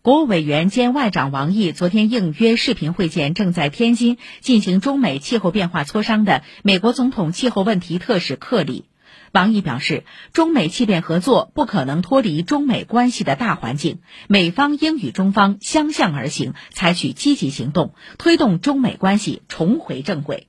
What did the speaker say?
国务委员兼外长王毅昨天应约视频会见正在天津进行中美气候变化磋商的美国总统气候问题特使克里。王毅表示，中美气变合作不可能脱离中美关系的大环境，美方应与中方相向而行，采取积极行动，推动中美关系重回正轨。